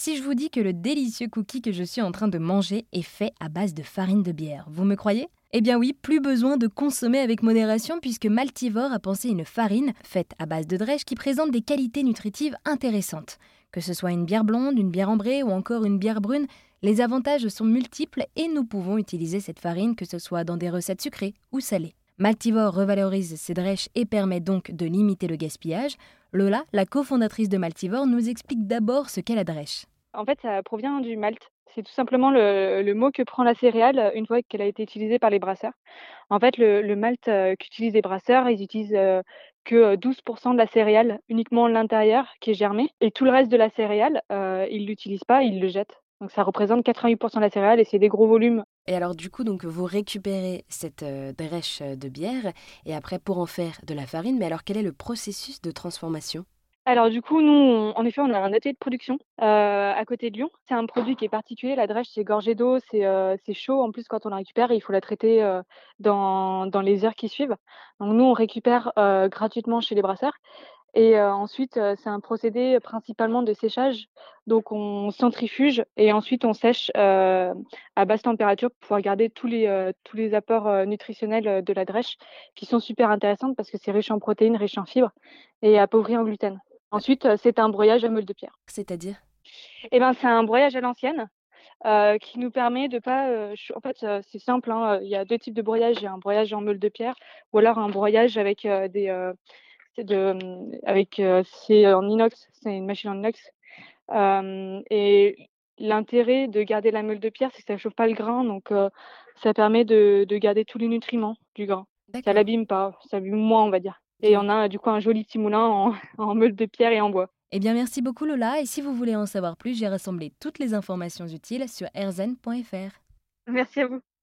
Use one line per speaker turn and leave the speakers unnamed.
Si je vous dis que le délicieux cookie que je suis en train de manger est fait à base de farine de bière, vous me croyez? Eh bien oui, plus besoin de consommer avec modération puisque Maltivore a pensé une farine faite à base de drèche qui présente des qualités nutritives intéressantes. Que ce soit une bière blonde, une bière ambrée ou encore une bière brune, les avantages sont multiples et nous pouvons utiliser cette farine que ce soit dans des recettes sucrées ou salées. Maltivore revalorise ses drèches et permet donc de limiter le gaspillage. Lola, la cofondatrice de Maltivore, nous explique d'abord ce qu'est la drèche.
En fait, ça provient du malt. C'est tout simplement le, mot que prend la céréale une fois qu'elle a été utilisée par les brasseurs. En fait, le, malt euh, qu'utilisent les brasseurs, ils utilisent euh, que 12% de la céréale, uniquement l'intérieur qui est germé, et tout le reste de la céréale, euh, ils l'utilisent pas, ils le jettent. Donc ça représente 88% de la céréale et c'est des gros volumes.
Et alors du coup, donc vous récupérez cette drèche de bière et après pour en faire de la farine, mais alors quel est le processus de transformation?
Alors du coup, nous, en effet, on a un atelier de production euh, à côté de Lyon. C'est un produit qui est particulier. La drèche, c'est gorgé d'eau, c'est euh, chaud. En plus, quand on la récupère, il faut la traiter euh, dans, dans, les heures qui suivent. Donc nous, on récupère gratuitement chez les brasseurs. Et ensuite, c'est un procédé principalement de séchage. Donc on centrifuge et ensuite on sèche à basse température pour pouvoir garder tous les, tous les apports nutritionnels de la drèche qui sont super intéressantes parce que c'est riche en protéines, riche en fibres et appauvri en gluten. Ensuite, c'est un broyage à meule de pierre.
C'est-à-dire?
Eh ben, c'est un broyage à l'ancienne euh, qui nous permet de pas. Euh, en fait, c'est simple. Hein, il y a deux types de broyage. Il y a un broyage en meule de pierre ou alors un broyage avec des. De, avec c'est en inox. C'est une machine en inox. et l'intérêt de garder la meule de pierre, c'est que ça ne chauffe pas le grain, donc ça permet de, de, garder tous les nutriments du grain. Ça l'abîme pas, ça abîme moins, on va dire. Et on a du coup un joli petit moulin en, en meule de pierre et en bois.
Eh bien, merci beaucoup Lola. Et si vous voulez en savoir plus, j'ai rassemblé toutes les informations utiles sur erzen.fr.
Merci à vous.